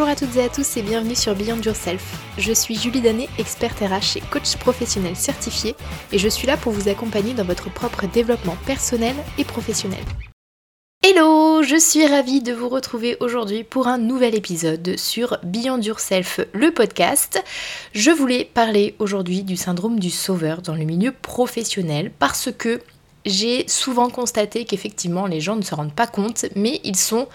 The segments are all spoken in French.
Bonjour à toutes et à tous et bienvenue sur Beyond Yourself. Je suis Julie Danet, experte RH et coach professionnel certifié et je suis là pour vous accompagner dans votre propre développement personnel et professionnel. Hello, je suis ravie de vous retrouver aujourd'hui pour un nouvel épisode sur Beyond Yourself, le podcast. Je voulais parler aujourd'hui du syndrome du sauveur dans le milieu professionnel parce que j'ai souvent constaté qu'effectivement les gens ne se rendent pas compte mais ils sont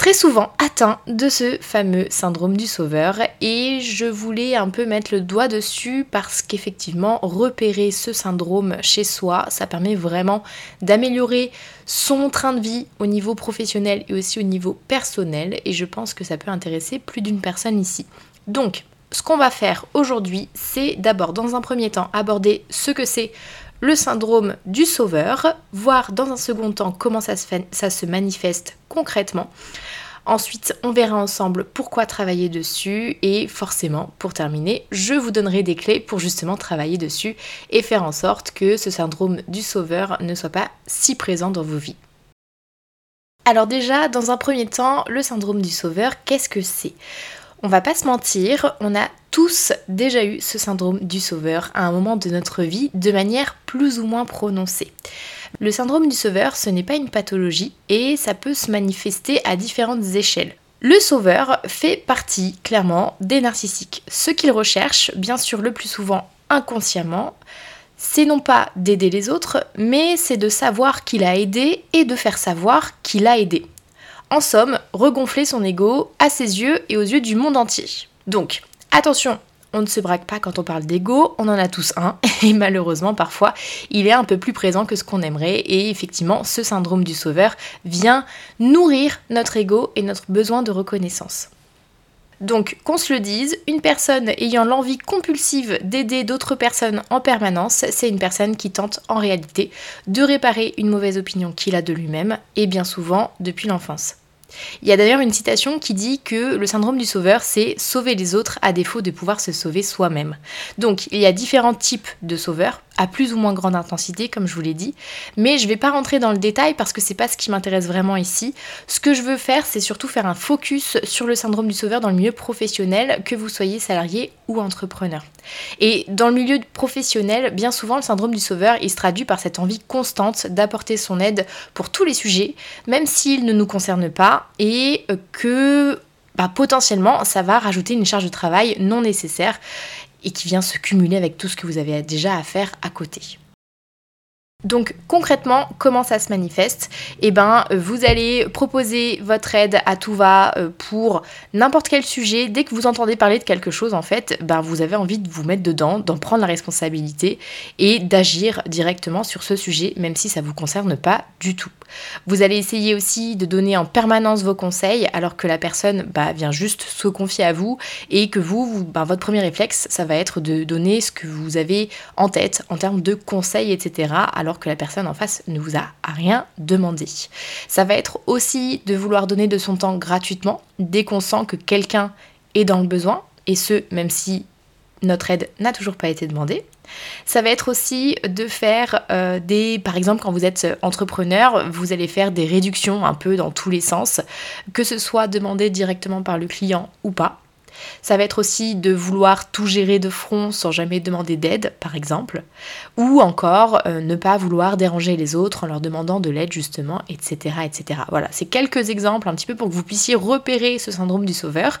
très souvent atteint de ce fameux syndrome du sauveur et je voulais un peu mettre le doigt dessus parce qu'effectivement repérer ce syndrome chez soi ça permet vraiment d'améliorer son train de vie au niveau professionnel et aussi au niveau personnel et je pense que ça peut intéresser plus d'une personne ici. Donc ce qu'on va faire aujourd'hui c'est d'abord dans un premier temps aborder ce que c'est le syndrome du sauveur, voir dans un second temps comment ça se, manifeste concrètement. Ensuite, on verra ensemble pourquoi travailler dessus et forcément, pour terminer, je vous donnerai des clés pour justement travailler dessus et faire en sorte que ce syndrome du sauveur ne soit pas si présent dans vos vies. Alors déjà, dans un premier temps, le syndrome du sauveur, qu'est-ce que c'est? On va pas se mentir, on a tous déjà eu ce syndrome du sauveur à un moment de notre vie de manière plus ou moins prononcée. Le syndrome du sauveur, ce n'est pas une pathologie et ça peut se manifester à différentes échelles. Le sauveur fait partie clairement des narcissiques. Ce qu'il recherche, bien sûr le plus souvent inconsciemment, c'est non pas d'aider les autres, mais c'est de savoir qu'il a aidé et de faire savoir qu'il a aidé. En somme, regonfler son ego à ses yeux et aux yeux du monde entier. Donc, attention, on ne se braque pas quand on parle d'ego, on en a tous un, et malheureusement parfois il est un peu plus présent que ce qu'on aimerait, et effectivement ce syndrome du sauveur vient nourrir notre ego et notre besoin de reconnaissance. Donc, qu'on se le dise, une personne ayant l'envie compulsive d'aider d'autres personnes en permanence, c'est une personne qui tente en réalité de réparer une mauvaise opinion qu'il a de lui-même, et bien souvent depuis l'enfance. Il y a d'ailleurs une citation qui dit que le syndrome du sauveur, c'est sauver les autres à défaut de pouvoir se sauver soi-même. Donc il y a différents types de sauveurs, à plus ou moins grande intensité, comme je vous l'ai dit. Mais je ne vais pas rentrer dans le détail parce que c'est pas ce qui m'intéresse vraiment ici. Ce que je veux faire, c'est surtout faire un focus sur le syndrome du sauveur dans le milieu professionnel, que vous soyez salarié ou entrepreneur. Et dans le milieu professionnel, bien souvent, le syndrome du sauveur, il se traduit par cette envie constante d'apporter son aide pour tous les sujets, même s'ils ne nous concernent pas, et que bah, potentiellement, ça va rajouter une charge de travail non nécessaire et qui vient se cumuler avec tout ce que vous avez déjà à faire à côté. Donc concrètement, comment ça se manifeste? Eh ben, vous allez proposer votre aide à tout va euh, pour n'importe quel sujet. Dès que vous entendez parler de quelque chose, en fait, ben vous avez envie de vous mettre dedans, d'en prendre la responsabilité et d'agir directement sur ce sujet, même si ça ne vous concerne pas du tout. Vous allez essayer aussi de donner en permanence vos conseils, alors que la personne bah, vient juste se confier à vous et que vous, bah, votre premier réflexe, ça va être de donner ce que vous avez en tête en termes de conseils, etc que la personne en face ne vous a rien demandé. Ça va être aussi de vouloir donner de son temps gratuitement dès qu'on sent que quelqu'un est dans le besoin, et ce, même si notre aide n'a toujours pas été demandée. Ça va être aussi de faire euh, des, par exemple, quand vous êtes entrepreneur, vous allez faire des réductions un peu dans tous les sens, que ce soit demandé directement par le client ou pas. Ça va être aussi de vouloir tout gérer de front sans jamais demander d'aide, par exemple, ou encore euh, ne pas vouloir déranger les autres en leur demandant de l'aide justement, etc. etc. Voilà, c'est quelques exemples un petit peu pour que vous puissiez repérer ce syndrome du sauveur.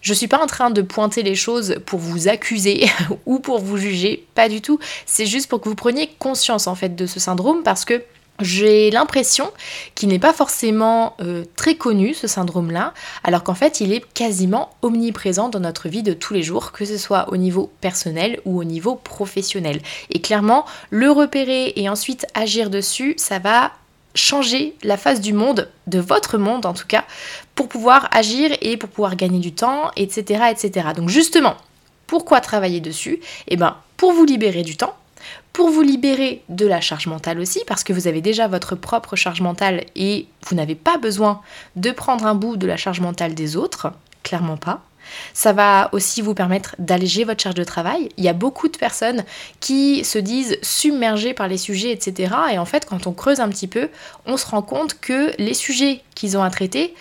Je suis pas en train de pointer les choses pour vous accuser ou pour vous juger, pas du tout. C'est juste pour que vous preniez conscience en fait de ce syndrome parce que j'ai l'impression qu'il n'est pas forcément euh, très connu, ce syndrome-là, alors qu'en fait, il est quasiment omniprésent dans notre vie de tous les jours, que ce soit au niveau personnel ou au niveau professionnel. Et clairement, le repérer et ensuite agir dessus, ça va changer la face du monde, de votre monde en tout cas, pour pouvoir agir et pour pouvoir gagner du temps, etc. etc. Donc justement, pourquoi travailler dessus? Eh bien, pour vous libérer du temps, pour vous libérer de la charge mentale aussi, parce que vous avez déjà votre propre charge mentale et vous n'avez pas besoin de prendre un bout de la charge mentale des autres, clairement pas. Ça va aussi vous permettre d'alléger votre charge de travail. Il y a beaucoup de personnes qui se disent submergées par les sujets, etc. Et en fait, quand on creuse un petit peu, on se rend compte que les sujets qu'ils ont à traiter,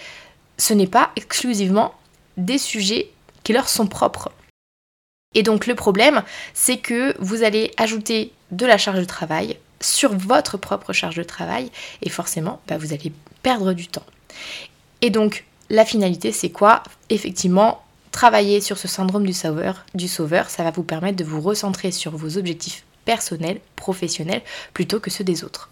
ce n'est pas exclusivement des sujets qui leur sont propres. Et donc le problème, c'est que vous allez ajouter de la charge de travail sur votre propre charge de travail et forcément, bah, vous allez perdre du temps. Et donc la finalité, c'est quoi? Effectivement, travailler sur ce syndrome du sauveur, du sauveur, ça va vous permettre de vous recentrer sur vos objectifs personnels, professionnels, plutôt que ceux des autres.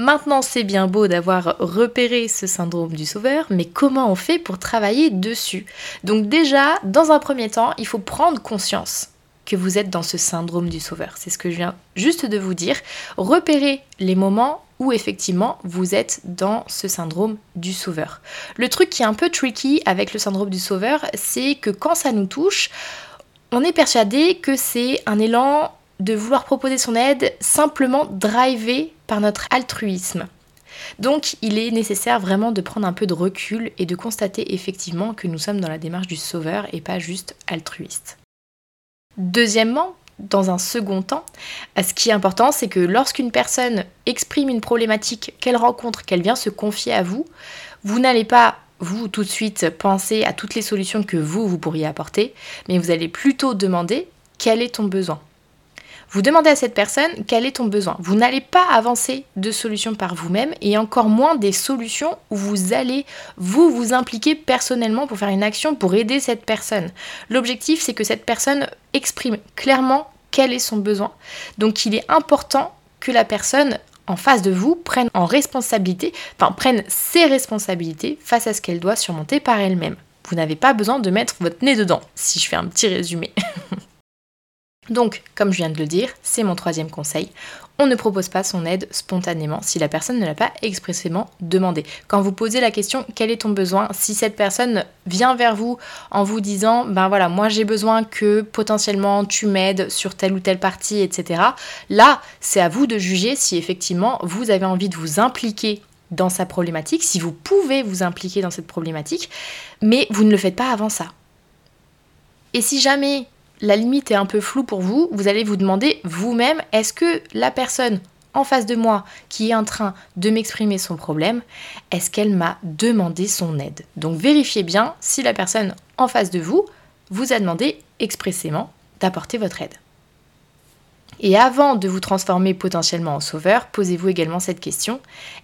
Maintenant, c'est bien beau d'avoir repéré ce syndrome du sauveur, mais comment on fait pour travailler dessus? Donc déjà, dans un premier temps, il faut prendre conscience que vous êtes dans ce syndrome du sauveur. C'est ce que je viens juste de vous dire. Repérez les moments où effectivement vous êtes dans ce syndrome du sauveur. Le truc qui est un peu tricky avec le syndrome du sauveur, c'est que quand ça nous touche, on est persuadé que c'est un élan de vouloir proposer son aide simplement drivé notre altruisme. Donc il est nécessaire vraiment de prendre un peu de recul et de constater effectivement que nous sommes dans la démarche du sauveur et pas juste altruiste. Deuxièmement, dans un second temps, ce qui est important, c'est que lorsqu'une personne exprime une problématique qu'elle rencontre, qu'elle vient se confier à vous, vous n'allez pas, vous, tout de suite penser à toutes les solutions que vous, vous pourriez apporter, mais vous allez plutôt demander quel est ton besoin. Vous demandez à cette personne quel est ton besoin. Vous n'allez pas avancer de solutions par vous-même et encore moins des solutions où vous allez vous vous impliquer personnellement pour faire une action pour aider cette personne. L'objectif c'est que cette personne exprime clairement quel est son besoin. Donc il est important que la personne en face de vous prenne en responsabilité, enfin prenne ses responsabilités face à ce qu'elle doit surmonter par elle-même. Vous n'avez pas besoin de mettre votre nez dedans, si je fais un petit résumé. Donc, comme je viens de le dire, c'est mon troisième conseil. On ne propose pas son aide spontanément si la personne ne l'a pas expressément demandé. Quand vous posez la question quel est ton besoin, si cette personne vient vers vous en vous disant ben voilà, moi j'ai besoin que potentiellement tu m'aides sur telle ou telle partie, etc. Là, c'est à vous de juger si effectivement vous avez envie de vous impliquer dans sa problématique, si vous pouvez vous impliquer dans cette problématique, mais vous ne le faites pas avant ça. Et si jamais la limite est un peu floue pour vous, vous allez vous demander vous-même, est-ce que la personne en face de moi qui est en train de m'exprimer son problème, est-ce qu'elle m'a demandé son aide? Donc vérifiez bien si la personne en face de vous vous a demandé expressément d'apporter votre aide. Et avant de vous transformer potentiellement en sauveur, posez-vous également cette question.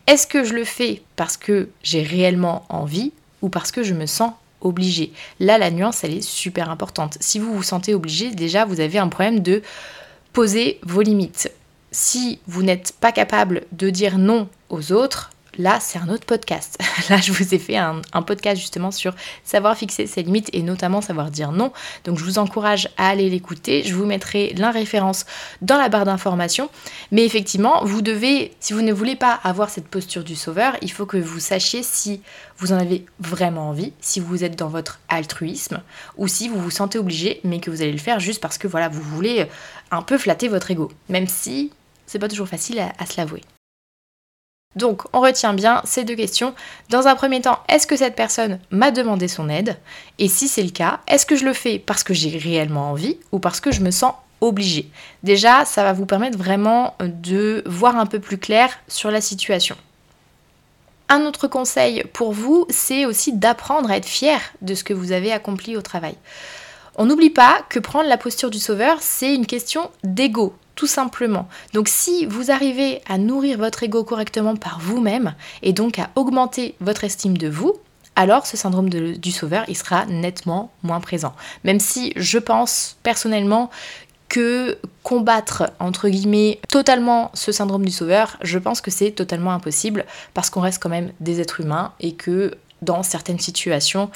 Est-ce que je le fais parce que j'ai réellement envie ou parce que je me sens obligé. Là, la nuance, elle est super importante. Si vous vous sentez obligé, déjà, vous avez un problème de poser vos limites. Si vous n'êtes pas capable de dire non aux autres, là, c'est un autre podcast. Là, je vous ai fait un, podcast justement sur savoir fixer ses limites et notamment savoir dire non. Donc, je vous encourage à aller l'écouter. Je vous mettrai la référence dans la barre d'information. Mais effectivement, vous devez, si vous ne voulez pas avoir cette posture du sauveur, il faut que vous sachiez si vous en avez vraiment envie, si vous êtes dans votre altruisme ou si vous vous sentez obligé, mais que vous allez le faire juste parce que voilà, vous voulez un peu flatter votre ego. Même si c'est pas toujours facile à se l'avouer. Donc, on retient bien ces deux questions. Dans un premier temps, est-ce que cette personne m'a demandé son aide? Et si c'est le cas, est-ce que je le fais parce que j'ai réellement envie ou parce que je me sens obligée? Déjà, ça va vous permettre vraiment de voir un peu plus clair sur la situation. Un autre conseil pour vous, c'est aussi d'apprendre à être fier de ce que vous avez accompli au travail. On n'oublie pas que prendre la posture du sauveur, c'est une question d'ego tout simplement. Donc si vous arrivez à nourrir votre ego correctement par vous-même et donc à augmenter votre estime de vous, alors ce syndrome du sauveur, il sera nettement moins présent. Même si je pense personnellement que combattre, entre guillemets, totalement ce syndrome du sauveur, je pense que c'est totalement impossible parce qu'on reste quand même des êtres humains et que dans certaines situations,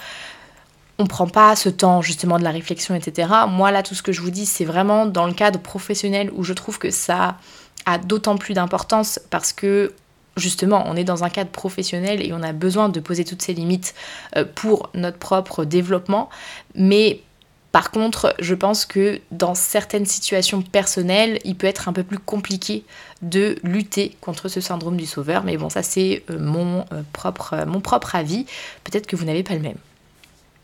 on prend pas ce temps justement de la réflexion, etc. Moi là, tout ce que je vous dis, c'est vraiment dans le cadre professionnel où je trouve que ça a d'autant plus d'importance parce que justement, on est dans un cadre professionnel et on a besoin de poser toutes ces limites euh, pour notre propre développement. Mais par contre, je pense que dans certaines situations personnelles, il peut être un peu plus compliqué de lutter contre ce syndrome du sauveur. Mais bon, ça c'est euh, euh, mon propre avis. Peut-être que vous n'avez pas le même.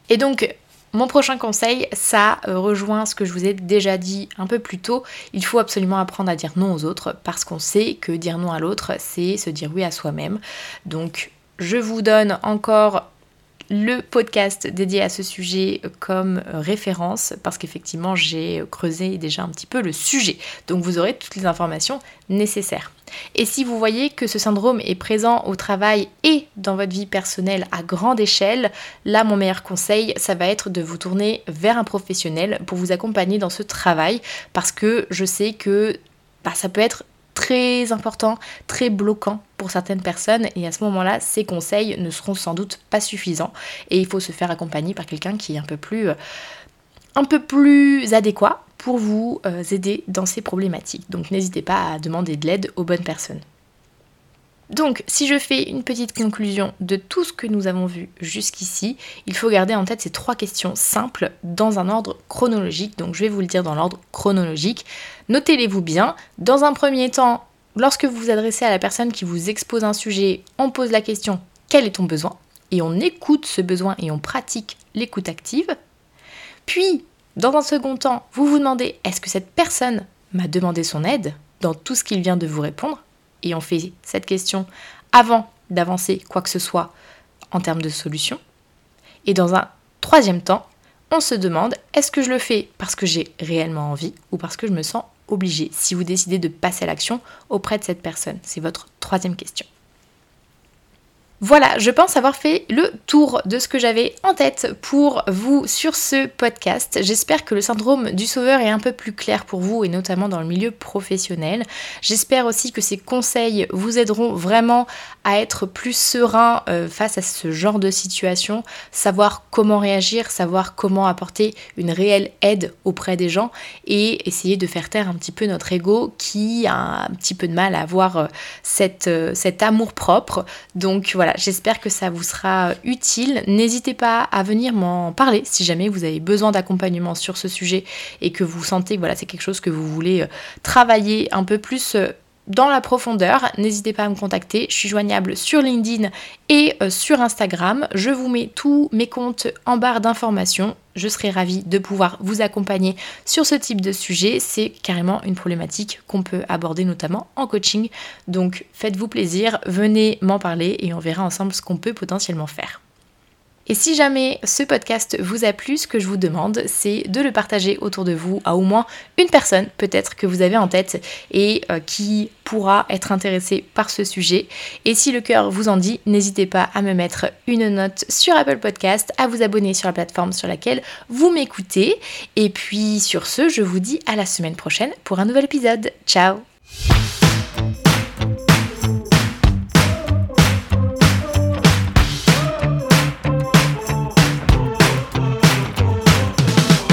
Et donc, mon prochain conseil, ça euh, rejoint ce que je vous ai déjà dit un peu plus tôt. Il faut absolument apprendre à dire non aux autres parce qu'on sait que dire non à l'autre, c'est se dire oui à soi-même. Donc, je vous donne encore le podcast dédié à ce sujet comme référence parce qu'effectivement j'ai creusé déjà un petit peu le sujet. Donc vous aurez toutes les informations nécessaires. Et si vous voyez que ce syndrome est présent au travail et dans votre vie personnelle à grande échelle, là mon meilleur conseil, ça va être de vous tourner vers un professionnel pour vous accompagner dans ce travail parce que je sais que bah, ça peut être très important, très bloquant pour certaines personnes et à ce moment-là, ces conseils ne seront sans doute pas suffisants et il faut se faire accompagner par quelqu'un qui est un peu plus un peu plus adéquat pour vous euh, aider dans ces problématiques. Donc n'hésitez pas à demander de l'aide aux bonnes personnes. Donc, si je fais une petite conclusion de tout ce que nous avons vu jusqu'ici, il faut garder en tête ces trois questions simples dans un ordre chronologique. Donc, je vais vous le dire dans l'ordre chronologique. Notez-les-vous bien. Dans un premier temps, lorsque vous vous adressez à la personne qui vous expose un sujet, on pose la question quel est ton besoin? Et on écoute ce besoin et on pratique l'écoute active. Puis, dans un second temps, vous vous demandez est-ce que cette personne m'a demandé son aide dans tout ce qu'il vient de vous répondre? Et on fait cette question avant d'avancer quoi que ce soit en termes de solution. Et dans un troisième temps, on se demande est-ce que je le fais parce que j'ai réellement envie ou parce que je me sens obligée si vous décidez de passer à l'action auprès de cette personne? C'est votre troisième question. Voilà, je pense avoir fait le tour de ce que j'avais en tête pour vous sur ce podcast. J'espère que le syndrome du sauveur est un peu plus clair pour vous et notamment dans le milieu professionnel. J'espère aussi que ces conseils vous aideront vraiment à être plus serein euh, face à ce genre de situation, savoir comment réagir, savoir comment apporter une réelle aide auprès des gens et essayer de faire taire un petit peu notre ego qui a un petit peu de mal à avoir euh, euh, cet amour propre. Donc voilà j'espère que ça vous sera utile. N'hésitez pas à venir m'en parler si jamais vous avez besoin d'accompagnement sur ce sujet et que vous sentez que voilà, c'est quelque chose que vous voulez travailler un peu plus dans la profondeur, n'hésitez pas à me contacter. Je suis joignable sur LinkedIn et euh, sur Instagram. Je vous mets tous mes comptes en barre d'informations. Je serai ravie de pouvoir vous accompagner sur ce type de sujet. C'est carrément une problématique qu'on peut aborder notamment en coaching. Donc faites-vous plaisir, venez m'en parler et on verra ensemble ce qu'on peut potentiellement faire. Et si jamais ce podcast vous a plu, ce que je vous demande, c'est de le partager autour de vous à au moins une personne peut-être que vous avez en tête et euh, qui pourra être intéressée par ce sujet. Et si le cœur vous en dit, n'hésitez pas à me mettre une note sur Apple Podcast, à vous abonner sur la plateforme sur laquelle vous m'écoutez. Et puis sur ce, je vous dis à la semaine prochaine pour un nouvel épisode. Ciao